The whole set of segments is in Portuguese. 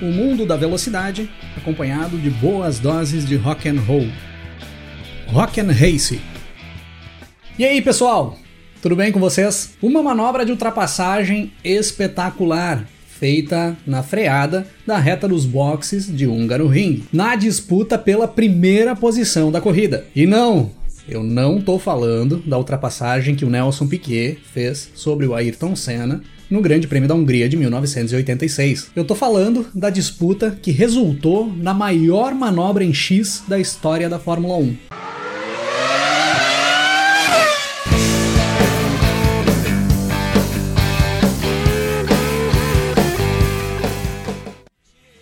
O mundo da velocidade, acompanhado de boas doses de rock and roll. Rock and Race. E aí, pessoal? Tudo bem com vocês? Uma manobra de ultrapassagem espetacular, feita na freada da reta dos boxes de Húngaro Ring, na disputa pela primeira posição da corrida. E não, eu não tô falando da ultrapassagem que o Nelson Piquet fez sobre o Ayrton Senna no Grande Prêmio da Hungria de 1986. Eu tô falando da disputa que resultou na maior manobra em X da história da Fórmula 1.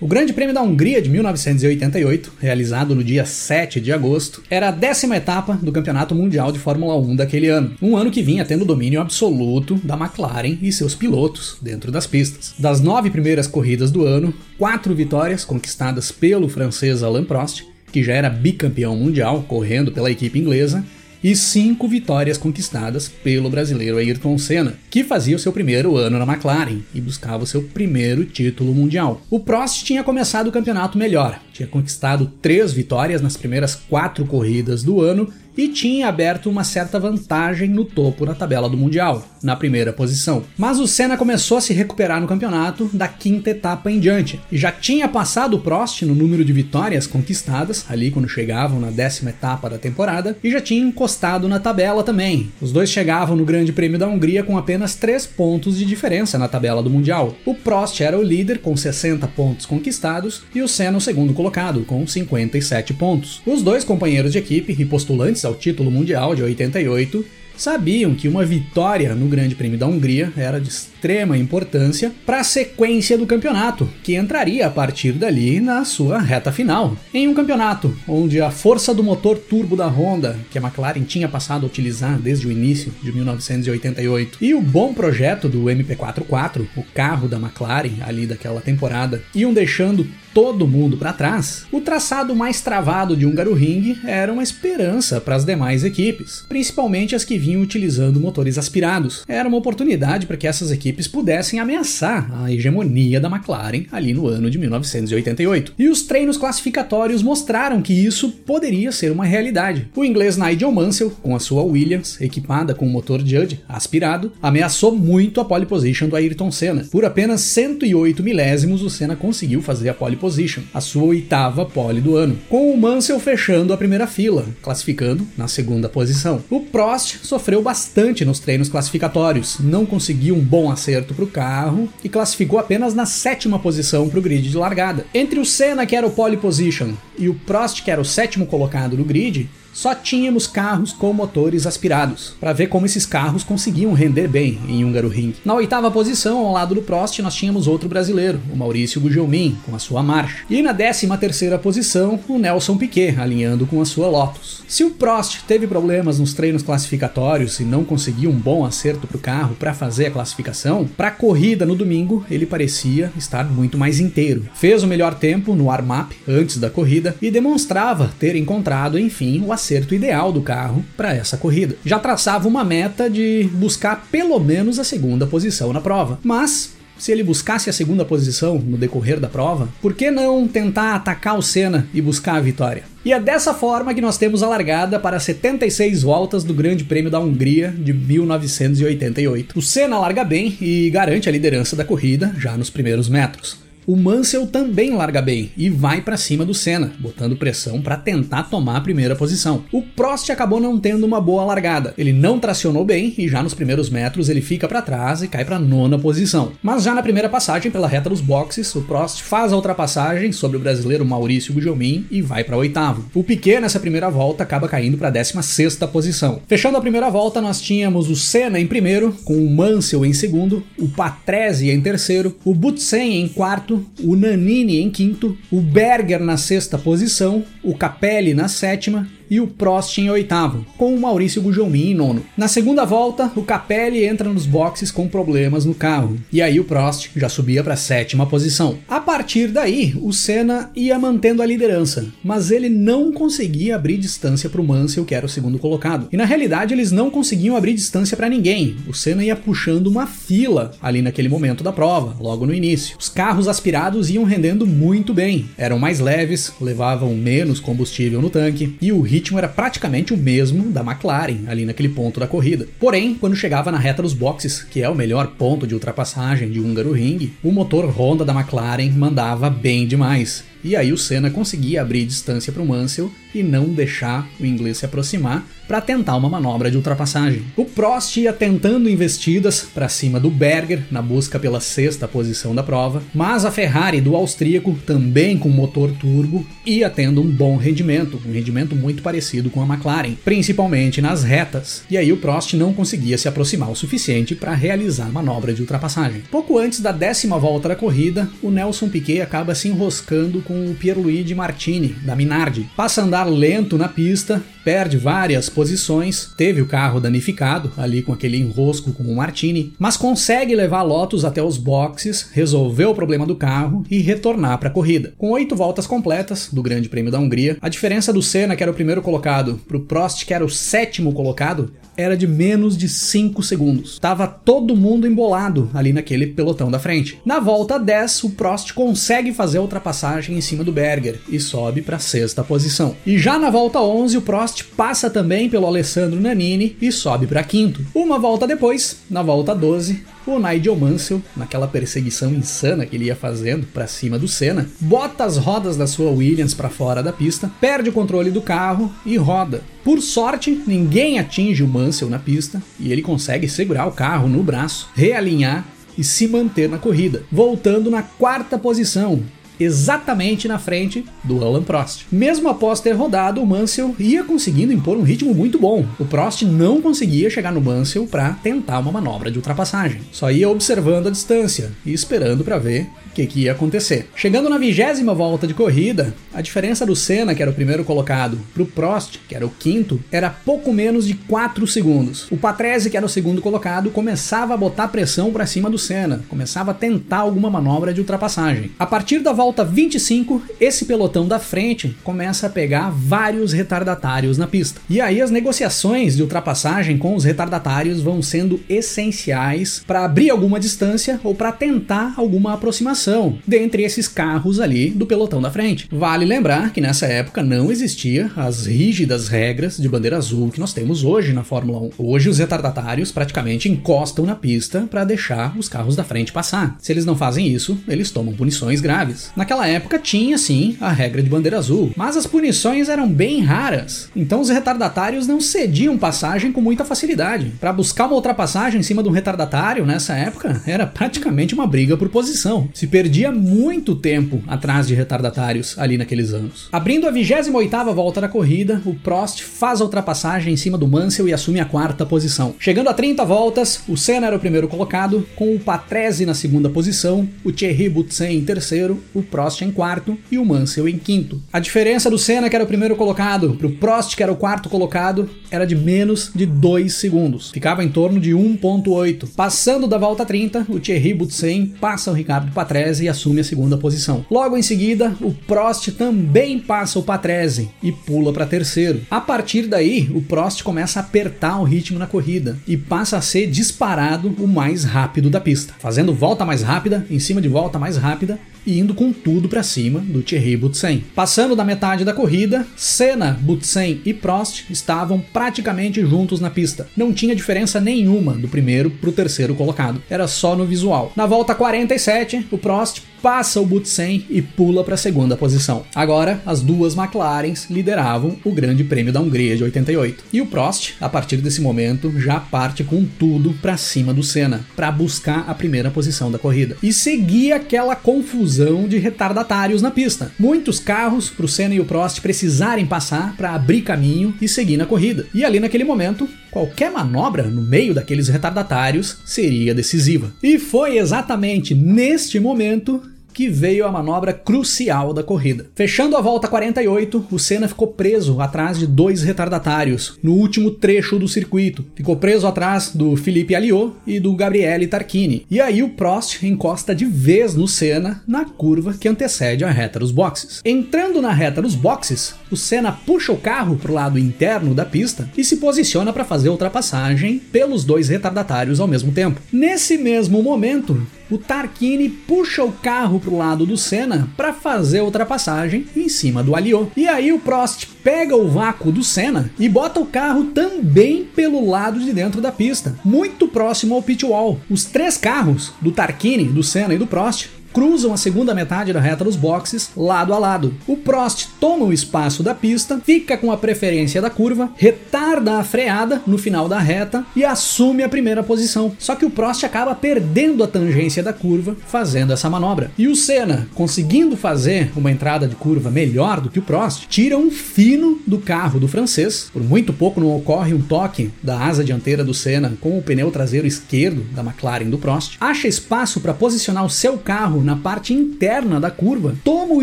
O Grande Prêmio da Hungria de 1988, realizado no dia 7 de agosto, era a décima etapa do Campeonato Mundial de Fórmula 1 daquele ano. Um ano que vinha tendo domínio absoluto da McLaren e seus pilotos dentro das pistas. Das nove primeiras corridas do ano, quatro vitórias conquistadas pelo francês Alain Prost, que já era bicampeão mundial correndo pela equipe inglesa, e cinco vitórias conquistadas pelo brasileiro Ayrton Senna, que fazia o seu primeiro ano na McLaren e buscava o seu primeiro título mundial. O Prost tinha começado o campeonato melhor, tinha conquistado três vitórias nas primeiras quatro corridas do ano e tinha aberto uma certa vantagem no topo da tabela do Mundial, na primeira posição. Mas o Senna começou a se recuperar no campeonato da quinta etapa em diante, e já tinha passado o Prost no número de vitórias conquistadas, ali quando chegavam na décima etapa da temporada, e já tinha encostado na tabela também. Os dois chegavam no Grande Prêmio da Hungria com apenas 3 pontos de diferença na tabela do Mundial. O Prost era o líder com 60 pontos conquistados e o Senna o segundo colocado com 57 pontos. Os dois companheiros de equipe e postulantes ao título mundial de 88 sabiam que uma vitória no Grande Prêmio da Hungria era de extrema importância para a sequência do campeonato, que entraria a partir dali na sua reta final. Em um campeonato onde a força do motor turbo da Honda, que a McLaren tinha passado a utilizar desde o início de 1988, e o bom projeto do MP44, o carro da McLaren ali daquela temporada, iam deixando todo mundo para trás, o traçado mais travado de Húngaro Ring era uma esperança para as demais equipes, principalmente as que vinham utilizando motores aspirados. Era uma oportunidade para que essas equipes pudessem ameaçar a hegemonia da McLaren ali no ano de 1988. E os treinos classificatórios mostraram que isso poderia ser uma realidade. O inglês Nigel Mansell, com a sua Williams, equipada com o motor Judd aspirado, ameaçou muito a pole position do Ayrton Senna. Por apenas 108 milésimos, o Senna conseguiu fazer a pole position Position, a sua oitava pole do ano, com o Mansell fechando a primeira fila, classificando na segunda posição. O Prost sofreu bastante nos treinos classificatórios, não conseguiu um bom acerto para o carro e classificou apenas na sétima posição para o grid de largada. Entre o Senna, que era o pole position, e o Prost, que era o sétimo colocado no grid, só tínhamos carros com motores aspirados, para ver como esses carros conseguiam render bem em Húngaro Ring. Na oitava posição, ao lado do Prost, nós tínhamos outro brasileiro, o Maurício Gugelmin, com a sua marcha. E na décima terceira posição, o Nelson Piquet, alinhando com a sua Lotus. Se o Prost teve problemas nos treinos classificatórios e não conseguiu um bom acerto para o carro para fazer a classificação, para a corrida no domingo ele parecia estar muito mais inteiro. Fez o melhor tempo no warm-up antes da corrida e demonstrava ter encontrado, enfim, o acerto acerto ideal do carro para essa corrida. Já traçava uma meta de buscar pelo menos a segunda posição na prova, mas se ele buscasse a segunda posição no decorrer da prova, por que não tentar atacar o Senna e buscar a vitória? E é dessa forma que nós temos a largada para 76 voltas do Grande Prêmio da Hungria de 1988. O Senna larga bem e garante a liderança da corrida já nos primeiros metros o Mansell também larga bem e vai para cima do Senna, botando pressão para tentar tomar a primeira posição. O Prost acabou não tendo uma boa largada. Ele não tracionou bem e já nos primeiros metros ele fica para trás e cai para nona posição. Mas já na primeira passagem pela reta dos boxes, o Prost faz a ultrapassagem sobre o brasileiro Maurício Gugelmin e vai para oitavo. O Piquet nessa primeira volta acaba caindo para 16 sexta posição. Fechando a primeira volta, nós tínhamos o Senna em primeiro, com o Mansell em segundo, o Patrese em terceiro, o Butsen em quarto o Nanini em quinto, o Berger na sexta posição, o Capelli na sétima e o Prost em oitavo, com o Maurício Gugelmin em nono. Na segunda volta, o Capelli entra nos boxes com problemas no carro, e aí o Prost já subia para a sétima posição. A partir daí, o Senna ia mantendo a liderança, mas ele não conseguia abrir distância para o Mansell, que era o segundo colocado. E na realidade, eles não conseguiam abrir distância para ninguém. O Senna ia puxando uma fila ali naquele momento da prova, logo no início. Os carros aspirados iam rendendo muito bem, eram mais leves, levavam menos combustível no tanque e o ritmo era praticamente o mesmo da McLaren ali naquele ponto da corrida. Porém, quando chegava na reta dos boxes, que é o melhor ponto de ultrapassagem de Húngaro Ring, o motor Honda da McLaren mandava bem demais. E aí o Senna conseguia abrir distância para o Mansell e não deixar o inglês se aproximar para tentar uma manobra de ultrapassagem. O Prost ia tentando investidas para cima do Berger na busca pela sexta posição da prova, mas a Ferrari do austríaco, também com motor turbo, ia tendo um bom rendimento, um rendimento muito parecido com a McLaren, principalmente nas retas. E aí o Prost não conseguia se aproximar o suficiente para realizar a manobra de ultrapassagem. Pouco antes da décima volta da corrida, o Nelson Piquet acaba se enroscando com o Pierluigi Martini da Minardi. Passa a andar lento na pista, perde várias posições, teve o carro danificado ali com aquele enrosco com o Martini, mas consegue levar a Lotus até os boxes, resolver o problema do carro e retornar para a corrida. Com oito voltas completas do Grande Prêmio da Hungria, a diferença do Senna, que era o primeiro colocado, para o Prost, que era o sétimo colocado, era de menos de 5 segundos. Tava todo mundo embolado ali naquele pelotão da frente. Na volta 10, o Prost consegue fazer a ultrapassagem em cima do Berger e sobe para sexta posição. E já na volta 11, o Prost passa também pelo Alessandro Nanini e sobe para quinto. Uma volta depois, na volta 12, o Nigel Mansell, naquela perseguição insana que ele ia fazendo para cima do Senna, bota as rodas da sua Williams para fora da pista, perde o controle do carro e roda. Por sorte, ninguém atinge o Mansell na pista e ele consegue segurar o carro no braço, realinhar e se manter na corrida, voltando na quarta posição, exatamente na frente do Alan Prost. Mesmo após ter rodado, o Mansell ia conseguindo impor um ritmo muito bom. O Prost não conseguia chegar no Mansell para tentar uma manobra de ultrapassagem. Só ia observando a distância e esperando para ver o que, que ia acontecer. Chegando na vigésima volta de corrida, a diferença do Senna, que era o primeiro colocado, para o Prost, que era o quinto, era pouco menos de 4 segundos. O Patrese, que era o segundo colocado, começava a botar pressão para cima do Senna, começava a tentar alguma manobra de ultrapassagem. A partir da volta volta 25, esse pelotão da frente começa a pegar vários retardatários na pista. E aí as negociações de ultrapassagem com os retardatários vão sendo essenciais para abrir alguma distância ou para tentar alguma aproximação dentre esses carros ali do pelotão da frente. Vale lembrar que nessa época não existia as rígidas regras de bandeira azul que nós temos hoje na Fórmula 1. Hoje os retardatários praticamente encostam na pista para deixar os carros da frente passar. Se eles não fazem isso, eles tomam punições graves. Naquela época tinha sim a regra de bandeira azul, mas as punições eram bem raras, então os retardatários não cediam passagem com muita facilidade. Para buscar uma ultrapassagem em cima de um retardatário nessa época era praticamente uma briga por posição. Se perdia muito tempo atrás de retardatários ali naqueles anos. Abrindo a 28ª volta da corrida, o Prost faz a ultrapassagem em cima do Mansell e assume a quarta posição. Chegando a 30 voltas, o Senna era o primeiro colocado, com o Patrese na segunda posição, o Thierry Boutsen em terceiro, o Prost em quarto e o Mansell em quinto. A diferença do Senna, que era o primeiro colocado, para o Prost, que era o quarto colocado, era de menos de 2 segundos. Ficava em torno de 1.8. Passando da volta 30, o Thierry Boutsen passa o Ricardo Patrese e assume a segunda posição. Logo em seguida, o Prost também passa o Patrese e pula para terceiro. A partir daí, o Prost começa a apertar o ritmo na corrida e passa a ser disparado o mais rápido da pista, fazendo volta mais rápida em cima de volta mais rápida e indo com tudo para cima do Thierry Boutsen. Passando da metade da corrida, Senna, Boutsen e Prost estavam praticamente juntos na pista. Não tinha diferença nenhuma do primeiro para o terceiro colocado. Era só no visual. Na volta 47, o Prost passa o Boutsen e pula para a segunda posição. Agora, as duas McLarens lideravam o Grande Prêmio da Hungria de 88. E o Prost, a partir desse momento, já parte com tudo para cima do Senna, para buscar a primeira posição da corrida. E seguia aquela confusão de retardatários na pista. Muitos carros para o Senna e o Prost precisarem passar para abrir caminho e seguir na corrida. E ali naquele momento, qualquer manobra no meio daqueles retardatários seria decisiva. E foi exatamente neste momento que veio a manobra crucial da corrida. Fechando a volta 48, o Senna ficou preso atrás de dois retardatários no último trecho do circuito. Ficou preso atrás do Felipe Alliot e do Gabriele Tarquini. E aí o Prost encosta de vez no Senna na curva que antecede a reta dos boxes. Entrando na reta dos boxes, o Senna puxa o carro para o lado interno da pista e se posiciona para fazer ultrapassagem pelos dois retardatários ao mesmo tempo. Nesse mesmo momento, o Tarquini puxa o carro para o lado do Senna para fazer a ultrapassagem em cima do Aliot. E aí o Prost pega o vácuo do Senna e bota o carro também pelo lado de dentro da pista, muito próximo ao pit wall. Os três carros do Tarquini, do Senna e do Prost cruzam a segunda metade da reta dos boxes lado a lado. O Prost toma o espaço da pista, fica com a preferência da curva, retarda a freada no final da reta e assume a primeira posição. Só que o Prost acaba perdendo a tangência da curva fazendo essa manobra. E o Senna, conseguindo fazer uma entrada de curva melhor do que o Prost, tira um fino do carro do francês. Por muito pouco não ocorre um toque da asa dianteira do Senna com o pneu traseiro esquerdo da McLaren do Prost. Acha espaço para posicionar o seu carro na parte interna da curva, toma o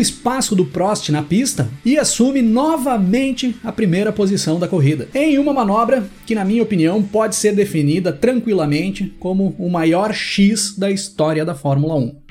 espaço do Prost na pista e assume novamente a primeira posição da corrida. Em uma manobra que, na minha opinião, pode ser definida tranquilamente como o maior X da história da Fórmula 1.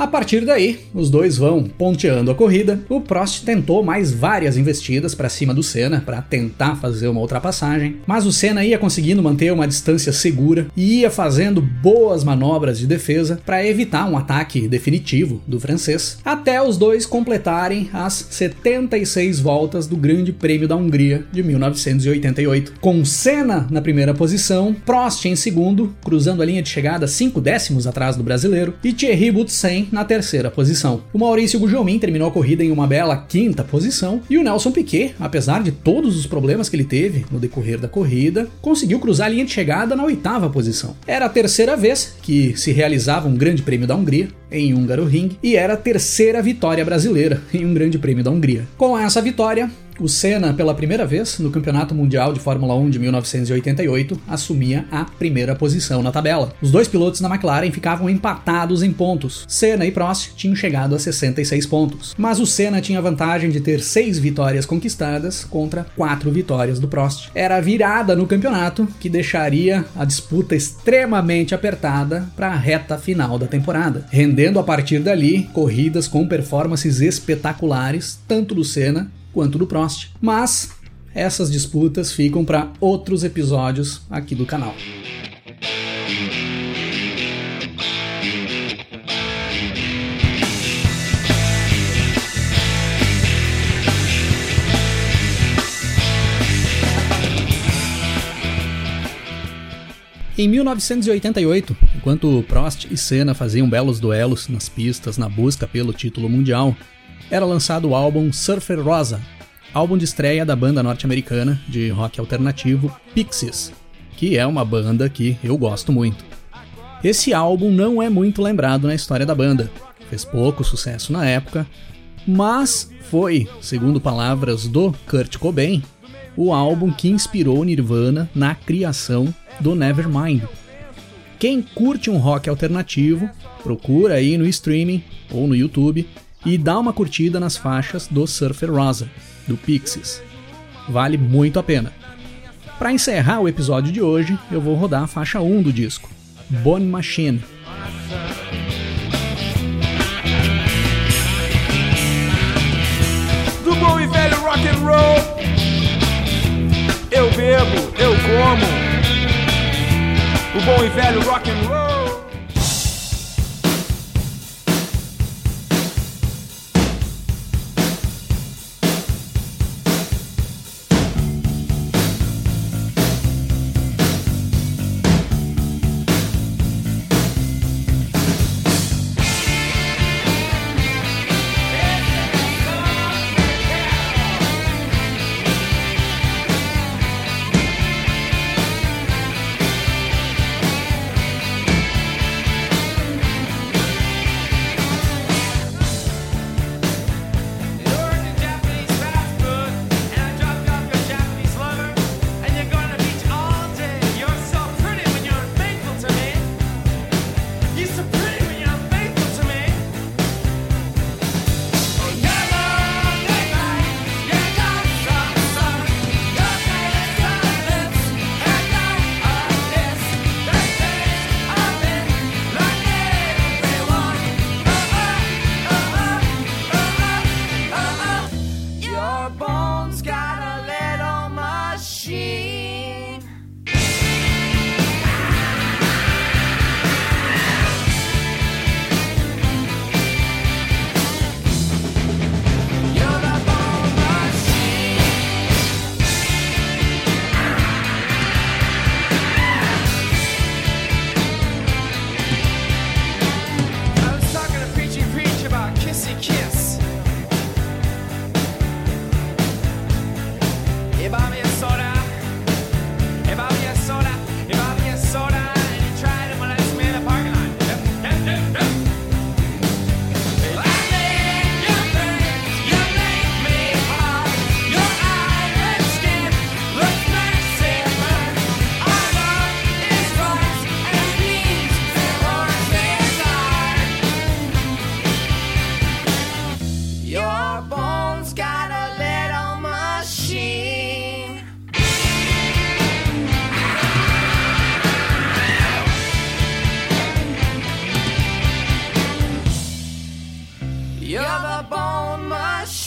A partir daí, os dois vão ponteando a corrida. O Prost tentou mais várias investidas para cima do Senna para tentar fazer uma ultrapassagem, mas o Senna ia conseguindo manter uma distância segura e ia fazendo boas manobras de defesa para evitar um ataque definitivo do francês, até os dois completarem as 76 voltas do Grande Prêmio da Hungria de 1988, com Senna na primeira posição, Prost em segundo, cruzando a linha de chegada 5 décimos atrás do brasileiro, e Thierry Boutsen na terceira posição. O Maurício Gugelmin terminou a corrida em uma bela quinta posição e o Nelson Piquet, apesar de todos os problemas que ele teve no decorrer da corrida, conseguiu cruzar a linha de chegada na oitava posição. Era a terceira vez que se realizava um Grande Prêmio da Hungria em Húngaro Ring e era a terceira vitória brasileira em um Grande Prêmio da Hungria. Com essa vitória, o Senna, pela primeira vez no Campeonato Mundial de Fórmula 1 de 1988, assumia a primeira posição na tabela. Os dois pilotos da McLaren ficavam empatados em pontos. Senna e Prost tinham chegado a 66 pontos, mas o Senna tinha a vantagem de ter seis vitórias conquistadas contra quatro vitórias do Prost. Era a virada no campeonato que deixaria a disputa extremamente apertada para a reta final da temporada, rendendo a partir dali corridas com performances espetaculares tanto do Senna quanto do Prost. Mas essas disputas ficam para outros episódios aqui do canal. Em 1988, enquanto Prost e Senna faziam belos duelos nas pistas na busca pelo título mundial, era lançado o álbum Surfer Rosa, álbum de estreia da banda norte-americana de rock alternativo Pixies, que é uma banda que eu gosto muito. Esse álbum não é muito lembrado na história da banda, fez pouco sucesso na época, mas foi, segundo palavras do Kurt Cobain, o álbum que inspirou Nirvana na criação do Nevermind. Quem curte um rock alternativo, procura aí no streaming ou no YouTube e dá uma curtida nas faixas do Surfer Rosa, do Pixies. Vale muito a pena. Para encerrar o episódio de hoje, eu vou rodar a faixa 1 do disco, Bone Machine. Do bom e velho rock and roll, eu bebo, eu como. O bom e velho rock and roll. bones got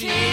Por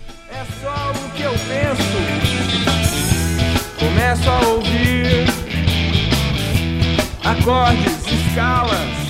É só o que eu penso. Começo a ouvir acordes, escalas